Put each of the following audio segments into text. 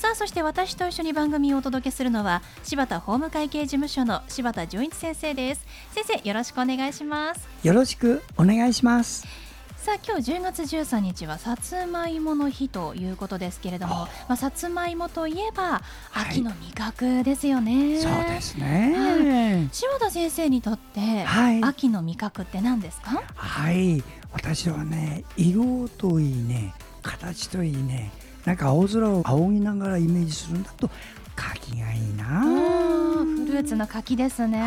さあそして私と一緒に番組をお届けするのは柴田法務会計事務所の柴田純一先生です。先生よろしくお願いします。よろしくお願いします。さあ今日10月13日はさつまいもの日ということですけれども、まあ、さつまいもといえば秋の味覚ですよね、はい、そうですね、はい、柴田先生にとって、はい、秋の味覚って何ですか？はい。私はね色といいね形といいねなんか青空を仰ぎながらイメージするんだと柿がいいな。フルーツの柿ですね。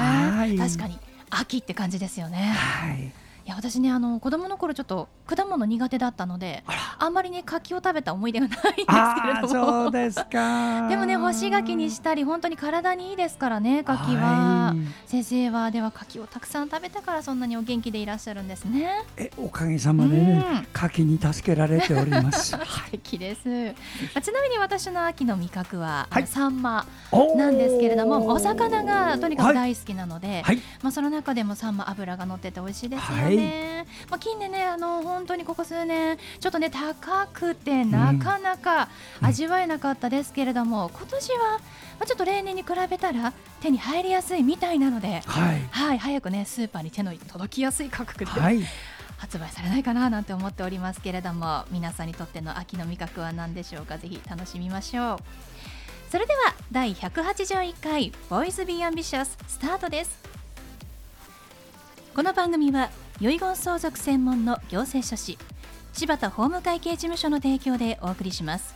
確かに。秋って感じですよね。はいいや私ねあの子供の頃ちょっと果物苦手だったのであんまりね柿を食べた思い出がないんですけれども。そうですか。でもね干し柿にしたり本当に体にいいですからね柿は、先生はでは柿をたくさん食べたからそんなにお元気でいらっしゃるんですね。えおかげさまでね、うん、柿に助けられております。素敵です、まあ、ちなみに私の秋の味覚は、はい、サンマなんですけれどもお魚がとにかく大好きなので、はい、まあその中でもサンマ油が乗ってて美味しいですよね、ね、まあ、近年ねあの本当にここ数年ちょっとね高くてなかなか味わえなかったですけれども、うん、今年は、まあ、ちょっと例年に比べたら手に入りやすいみたいなので、はい、はい、早くねスーパーに手の届きやすい価格で、はい、発売されないかななんて思っておりますけれども皆さんにとっての秋の味覚は何でしょうか？ぜひ楽しみましょう。それでは第181回「 Boys Be Ambitious」スタートです。この番組は遺言相続専門の行政書士柴田法務会計事務所の提供でお送りします。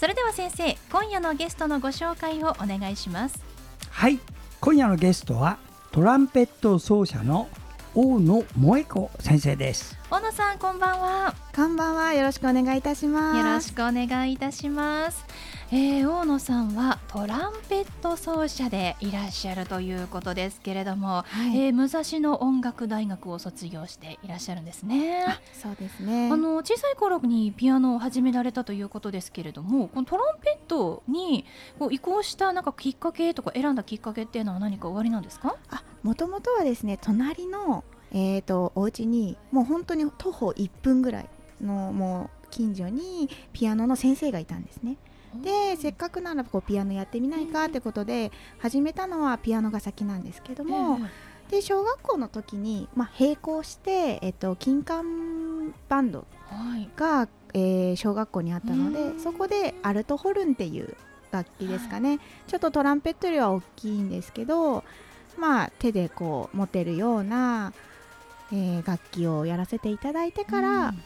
それでは先生今夜のゲストのご紹介をお願いします。はい今夜のゲストはトランペット奏者の大野萌子先生です。大野さんこんばんは。こんばんはよろしくお願いいたします。よろしくお願いいたしますえー、大野さんはトランペット奏者でいらっしゃるということですけれども、はい、えー、武蔵野音楽大学を卒業していらっしゃるんですね。そうですねあの小さい頃にピアノを始められたということですけれどもこのトランペットにこう移行したなんかきっかけとか選んだきっかけっていうのは何か終わりなんですか？もともとはですね隣のえーと、お家にもう本当に徒歩1分ぐらいのもう近所にピアノの先生がいたんですね。でせっかくならこうピアノやってみないかってことで始めたのはピアノが先なんですけども、で小学校の時に、まあ、並行して、えっと、金管バンドが、はい、えー、小学校にあったのでそこでアルトホルンっていう楽器ですかね、はい、ちょっとトランペットよりは大きいんですけど、まあ、手でこう持てるようなえー、楽器をやらせていただいてから、うん、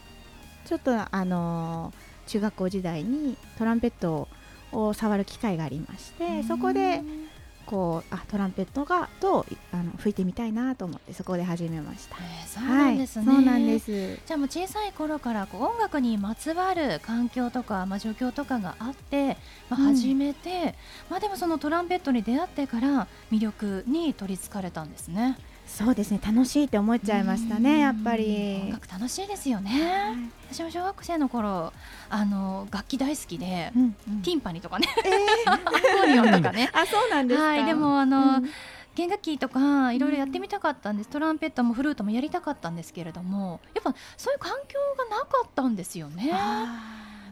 ちょっとあのー、中学校時代にトランペットを触る機会がありまして、うん、そこでこうあトランペットがとあの吹いてみたいなと思ってそこで始めました。えー、そうなんですね、はい、そうなんですじゃあもう小さい頃からこう音楽にまつわる環境とか、まあ、状況とかがあって、まあ、始めて、うん、まあでもそのトランペットに出会ってから魅力に取りつかれたんですね。そうですね楽しいって思っちゃいましたねやっぱり。音楽楽しいですよね、はい、私も小学生の頃あの楽器大好きで、うんうん、ティンパニとかね、えー、アコーディオンとかね。あそうなんですはい、でもあの、うん。弦楽器とかいろいろやってみたかったんです、トランペットもフルートもやりたかったんですけれどもやっぱそういう環境がなかったんですよね。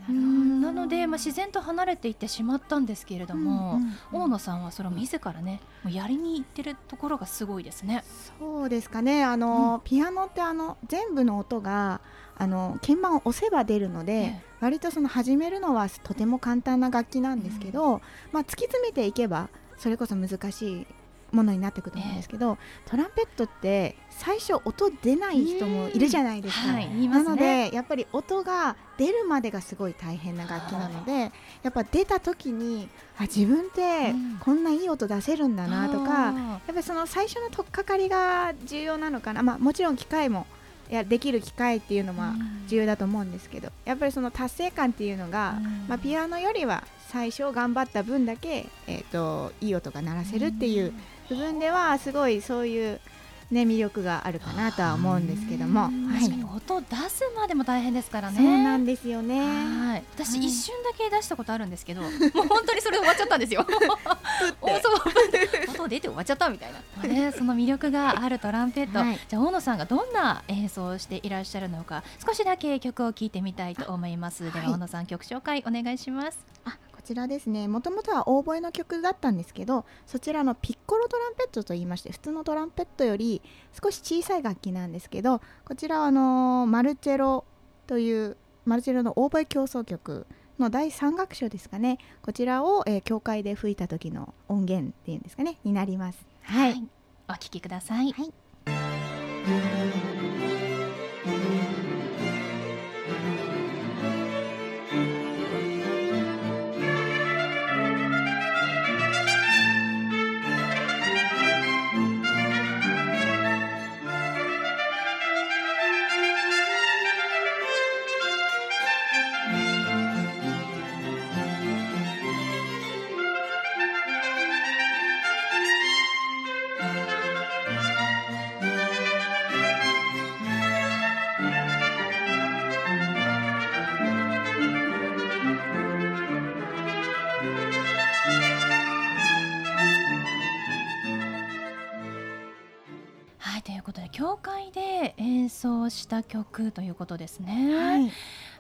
うん。なので、まあ、自然と離れていってしまったんですけれども、うんうんうん、大野さんはそれを自らねもうやりにいってるところがすごいですね。そうですかね。あの、うん、ピアノってあの全部の音があの鍵盤を押せば出るので、ええ、割とその始めるのはとても簡単な楽器なんですけど、うん、まあ、突き詰めていけばそれこそ難しいものになってくると思うんですけど、トランペットって最初音出ない人もいるじゃないですか、はいね、なのでやっぱり音が出るまでがすごい大変な楽器なので、はい、やっぱ出た時にあ自分ってこんないい音出せるんだなとか、うん、やっぱりその最初の取っかかりが重要なのかな、まあ、もちろん機械もやできる機会っていうのも重要だと思うんですけど、やっぱりその達成感っていうのが、まあ、ピアノよりは最初頑張った分だけ、えーと、いい音が鳴らせるっていう部分ではすごいそういうね、魅力があるかなとは思うんですけども、はい、音を出すまでも大変ですからね。そうなんですよね。はい、私、一瞬だけ出したことあるんですけど、もう本当にそれ終わっちゃったんですよ。おそう音出て終わっちゃったみたいな。まあね、その魅力があるトランペット、はい、じゃあ大野さんがどんな演奏をしていらっしゃるのか、少しだけ曲を聴いてみたいと思います。では大野さん曲紹介お願いします。あちらですね。もともとはオーボエの曲だったんですけどそちらのピッコロトランペットといいまして普通のトランペットより少し小さい楽器なんですけどこちらはあのー、マルチェロというマルチェロのオーボエ競争曲の第3楽章ですかね。こちらを、えー、教会で吹いた時の音源っていうんですかね。になります。はい、はい、お聴きください、はい曲ということですね。はい、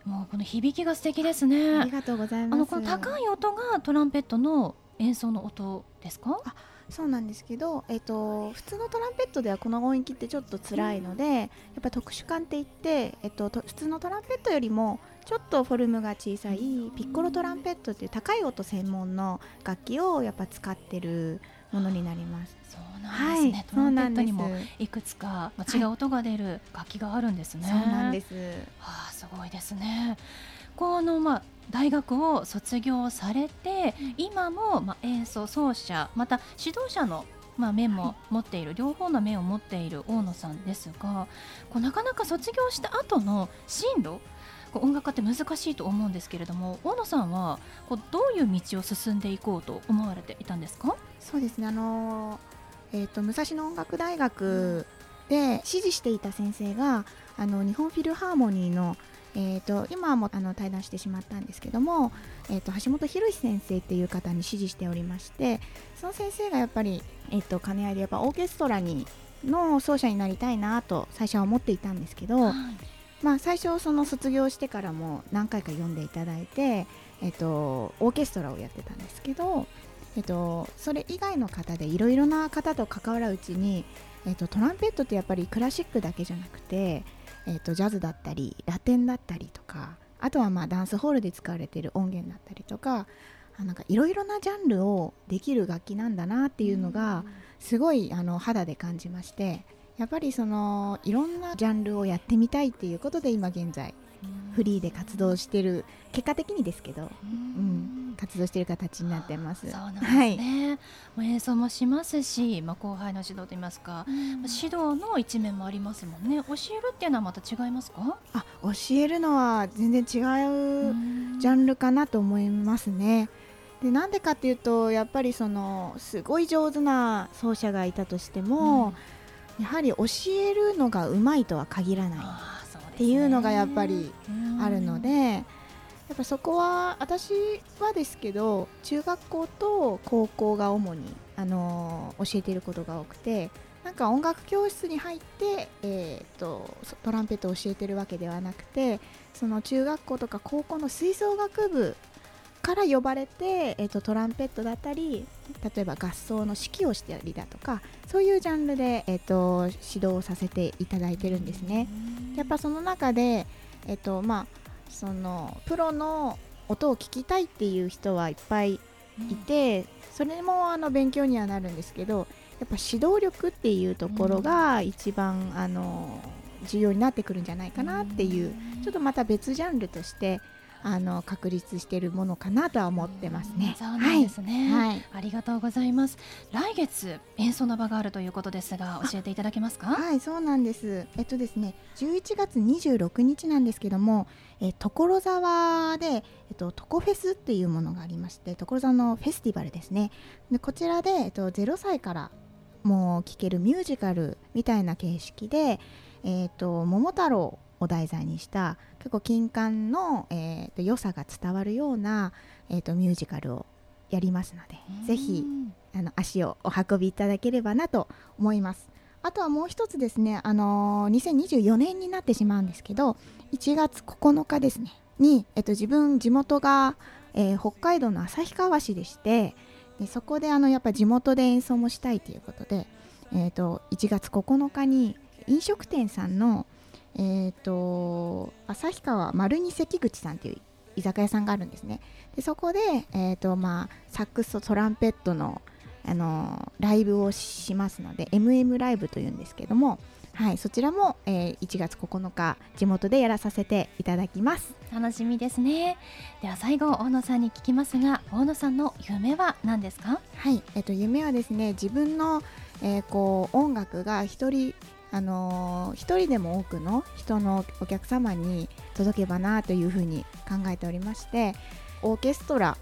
もうこの響きが素敵ですね。ありがとうございます。あのこの高い音がトランペットの演奏の音ですか？あそうなんですけど、えーと、普通のトランペットではこの音域ってちょっと辛いので、うん、やっぱ特殊感って言って、えーと、普通のトランペットよりもちょっとフォルムが小さいピッコロトランペットっていう高い音専門の楽器をやっぱ使ってるものになります。そうなんですね。はい、トランペットにもいくつか、まあ、違う音が出る楽器があるんですね。はい、そうなんです。はあ、すごいですね。このまあ大学を卒業されて、今もまあ演奏奏者また指導者のまあ、面も持っている、はい、両方の面を持っている大野さんですがこうなかなか卒業した後の進路音楽家って難しいと思うんですけれども大野さんはこうどういう道を進んでいこうと思われていたんですか？そうですね。あの、えーと、武蔵野音楽大学で指示していた先生があの日本フィルハーモニーのえーと、今もあの対談してしまったんですけども、えーと、橋本博先生っていう方に指示しておりましてその先生がやっぱり、えーと、兼ね合いでやっぱオーケストラにの奏者になりたいなと最初は思っていたんですけど、はいまあ、最初その卒業してからも何回か読んでいただいて、えっと、オーケストラをやってたんですけど、えっと、それ以外の方でいろいろな方と関わるうちに、えっと、トランペットってやっぱりクラシックだけじゃなくて、えっと、ジャズだったりラテンだったりとかあとはまあダンスホールで使われている音源だったりとかなんかいろいろなジャンルをできる楽器なんだなっていうのがすごいあの肌で感じましてやっぱりそのいろんなジャンルをやってみたいっていうことで今現在フリーで活動してる結果的にですけど、うん、活動している形になってます。そうなんですね。はい、演奏もしますし、まあ後輩の指導といいますか、うん、指導の一面もありますもんね。教えるっていうのはまた違いますか？あ、教えるのは全然違うジャンルかなと思いますね。でなんでかっていうとやっぱりそのすごい上手な奏者がいたとしても。うんやはり教えるのがうまいとは限らないっていうのがやっぱりあるのでやっぱそこは私はですけど中学校と高校が主に、あのー、教えていることが多くてなんか音楽教室に入って、えーと、トランペットを教えてるわけではなくてその中学校とか高校の吹奏楽部から呼ばれて、えーと、トランペットだったり例えば合奏の指揮をしたりだとかそういうジャンルで、えーと、指導をさせていただいてるんですね。やっぱその中で、えーとまあ、そのプロの音を聞きたいっていう人はいっぱいいて、それもあの勉強にはなるんですけどやっぱ指導力っていうところが一番、あの重要になってくるんじゃないかなっていうちょっとまた別ジャンルとしてあの確立しているものかなとは思ってますね。そうなんですね、はい、ありがとうございます。来月演奏の場があるということですが、教えていただけますか？はい、そうなんです。えっとですね、11月26日なんですけども、え所沢でえっとトコフェスっていうものがありまして、所沢のフェスティバルですね。でこちらでえっと0歳からもう聴けるミュージカルみたいな形式で、えっと桃太郎を題材にした結構金管の、えーと、良さが伝わるような、えーと、ミュージカルをやりますのでぜひあの足をお運びいただければなと思います。あとはもう一つですね、あのー、2024年になってしまうんですけど1月9日ですねに、えっと、自分地元が、えー、北海道の旭川市でしてでそこであのやっぱ地元で演奏もしたいということで、えーと1月9日に飲食店さんのえーと、旭川丸二関口さんという居酒屋さんがあるんですね。でそこで、えーとまあ、サックスとトランペットの、あのー、ライブをしますので MM ライブというんですけども、はい、そちらも、えー、1月9日地元でやらさせていただきます。楽しみですね。では最後大野さんに聞きますが大野さんの夢は何ですか？はい、えーと、夢はですね自分の、えー、こう音楽が一人あのー、一人でも多くの人のお客様に届けばなというふうに考えておりましてオーケストラ、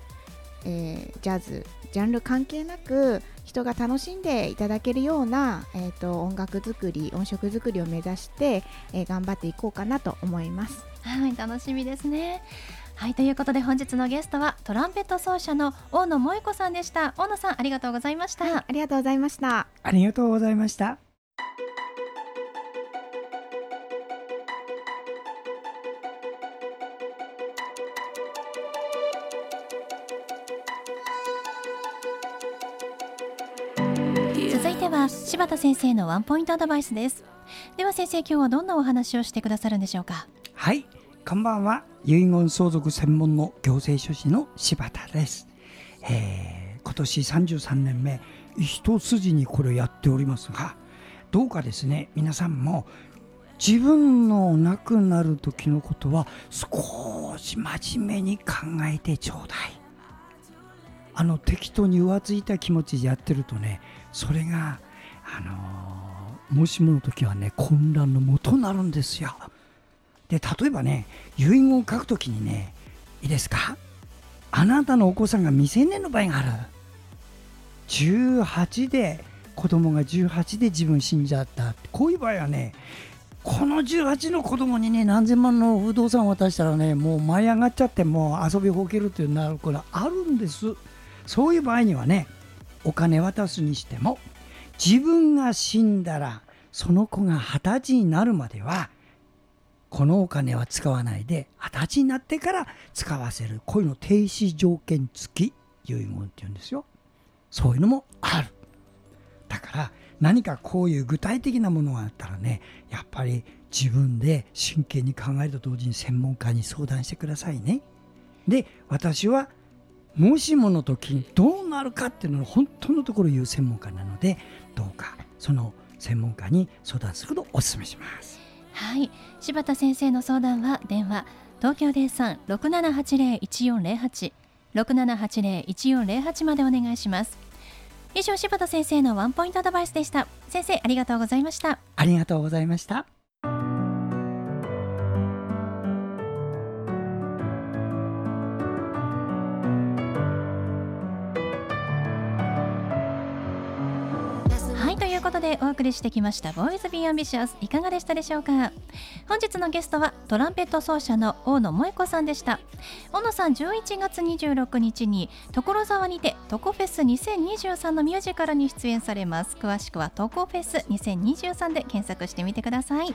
えー、ジャズジャンル関係なく人が楽しんでいただけるような、えーと、音楽作り音色作りを目指して、えー、頑張っていこうかなと思います。はい楽しみですね。はいということで本日のゲストはトランペット奏者の大野萌子さんでした。大野さんありがとうございました、はい、ありがとうございました。ありがとうございました柴田先生のワンポイントアドバイスです。では先生今日はどんなお話をしてくださるんでしょうか？はい。こんばんは。遺言相続専門の行政書士の柴田です、えー、今年33年目一筋にこれをやっておりますがどうかですね。皆さんも自分の亡くなる時のことは少し真面目に考えてちょうだい。あの適当に浮ついた気持ちでやってるとねそれがあの、もしもの時はね混乱のもとになるんですよ。で例えばね遺言を書くときにねいいですか？あなたのお子さんが未成年の場合がある。18で子供が18で自分死んじゃった。こういう場合はねこの18の子供にね何千万の不動産を渡したらねもう舞い上がっちゃってもう遊びほけるっていうなるこれあるんです。そういう場合にはねお金渡すにしても自分が死んだらその子が二十歳になるまではこのお金は使わないで二十歳になってから使わせるこういうの停止条件付き遺言って言うんですよ。そういうのもある。だから何かこういう具体的なものがあったらねやっぱり自分で真剣に考えると同時に専門家に相談してくださいね。で私はもしもの時にどうなるかっていうのを本当のところ言う専門家なのでどうかその専門家に相談することをお勧めします。はい。柴田先生の相談は電話東京零三六七八零一四零八。六七八零一四零八までお願いします。以上柴田先生のワンポイントアドバイスでした。先生ありがとうございました。ありがとうございましたことでお送りしてきました「ボーイズ・ビー・アンビシャス」いかがでしたでしょうか？本日のゲストはトランペット奏者の大野萌子さんでした。大野さん11月26日に所沢にてトコフェス2023のミュージカルに出演されます。詳しくはトコフェス2023で検索してみてください。